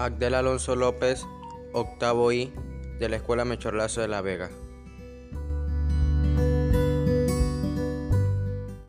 Agdel Alonso López, octavo I, de la Escuela Mechorlazo de La Vega.